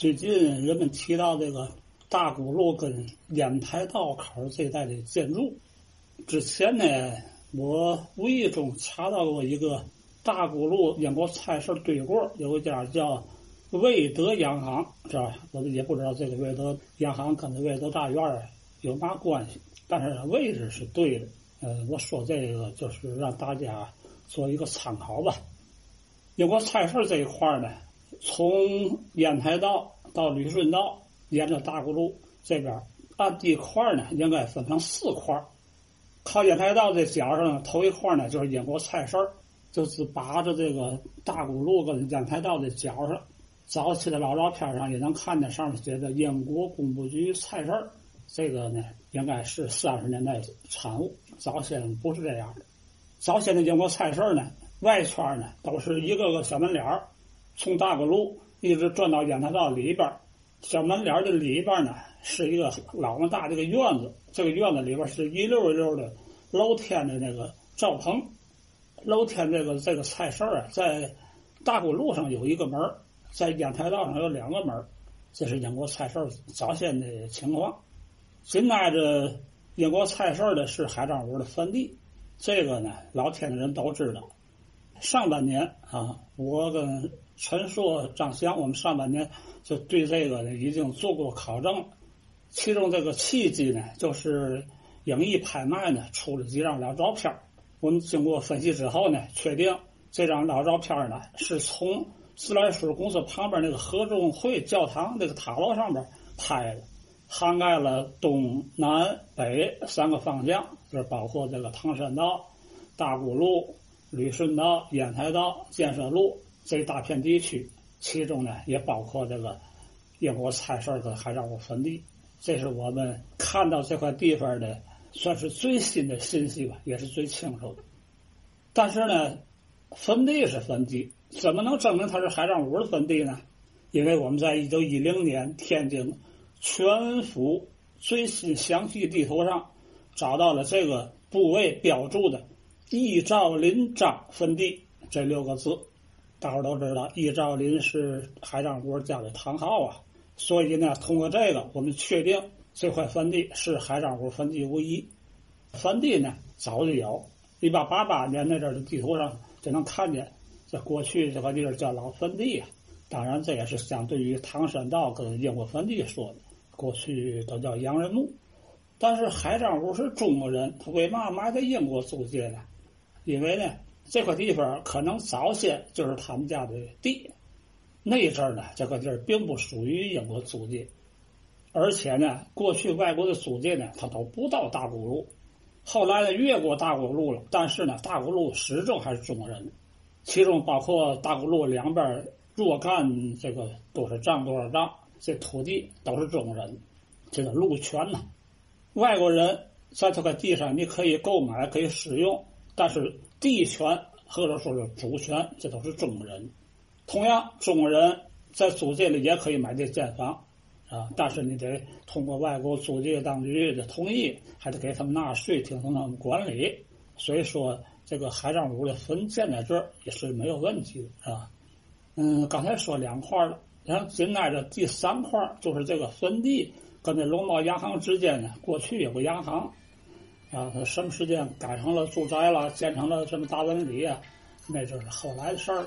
最近人们提到这个大沽路跟烟台道口这一带的建筑，之前呢，我无意中查到过一个大沽路英国菜市对过有一家叫魏德洋行，是吧？我也不知道这个魏德洋行跟这魏德大院有嘛关系，但是位置是对的。呃，我说这个就是让大家做一个参考吧。英国菜市这一块呢。从烟台道到旅顺道，沿着大沽路这边，按地块呢，应该分成四块。靠烟台道这角上，头一块呢就是英国菜市，就是把着这个大沽路跟烟台道的角上。早期的老照片上也能看见上面写着“英国工部局菜市”，这个呢应该是三十年代产物，早先不是这样的。早先的英国菜市呢，外圈呢都是一个个小门脸儿。从大沽路一直转到烟台道里边，小门脸的里边呢是一个老么大的一个院子。这个院子里边是一溜一溜的露天的那个灶棚。露天这个这个菜市啊，在大沽路上有一个门，在烟台道上有两个门。这是英国菜市早先的情况。紧挨着英国菜市的是海张武的坟地，这个呢老天的人都知道。上半年啊，我跟。陈硕、张翔，我们上半年就对这个呢已经做过考证，其中这个契机呢，就是影艺拍卖呢出了几张老照片我们经过分析之后呢，确定这张老照片呢是从自来水公司旁边那个和中会教堂那个塔楼上边拍的，涵盖了东南北三个方向，就是包括这个唐山道、大沽路、旅顺道、烟台道、建设路。这一大片地区，其中呢也包括这个英国菜市跟海上武坟地，这是我们看到这块地方的算是最新的信息吧，也是最清楚的。但是呢，坟地是坟地，怎么能证明它是海上武的坟地呢？因为我们在一九一零年天津全府最新详细地图上找到了这个部位标注的“易兆林章坟地”这六个字。大伙都知道，易兆林是海张国家的堂号啊，所以呢，通过这个，我们确定这块坟地是海张国坟地无疑。坟地呢，早就有，一八八八年那阵的地图上就能看见，这过去这块地儿叫老坟地啊。当然，这也是相对于唐山道跟英国坟地说的，过去都叫洋人墓。但是海张国是中国人，他为嘛埋在英国租界呢？因为呢。这块地方可能早先就是他们家的地，那阵呢，这块地儿并不属于英国租界，而且呢，过去外国的租界呢，它都不到大沽路，后来呢，越过大沽路了，但是呢，大沽路始终还是中国人，其中包括大沽路两边若干这个都是丈多少丈，这土地都是中国人，这个路权呢，外国人在这块地上你可以购买，可以使用。但是地权或者说是主权，这都是中国人。同样，中国人在租界里也可以买这建房，啊，但是你得通过外国租界当局的同意，还得给他们纳税，听从他们管理。所以说，这个海张武的坟建在这儿也是没有问题的，是吧？嗯，刚才说两块了，然后紧挨着第三块就是这个坟地跟这龙茂洋行之间呢，过去有个洋行。啊，他什么时间改成了住宅了，建成了这么大文礼啊？那就是后来的事儿。